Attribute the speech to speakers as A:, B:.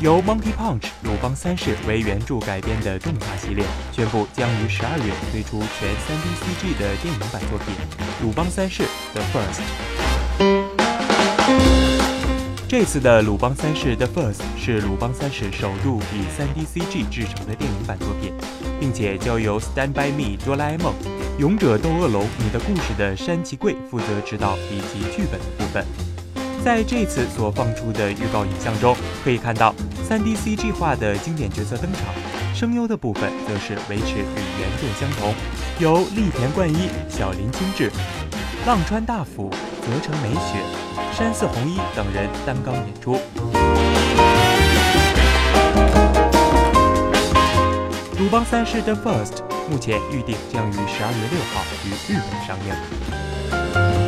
A: 由 Monkey Punch 鲁邦三世为原著改编的动画系列，宣布将于十二月推出全 3D CG 的电影版作品《鲁邦三世 The First》。这次的《鲁邦三世 The First》是鲁邦三世首度以 3D CG 制成的电影版作品，并且交由 Stand by Me 哆啦 A 梦、勇者斗恶龙你的故事的山崎贵负责指导以及剧本的部分。在这次所放出的预告影像中，可以看到 3D CG 化的经典角色登场，声优的部分则是维持与原作相同，由栗田冠一、小林清志、浪川大辅、泽城美雪、山寺弘一等人担纲演出。《鲁邦三世 The First》目前预定将于12月6号于日本上映。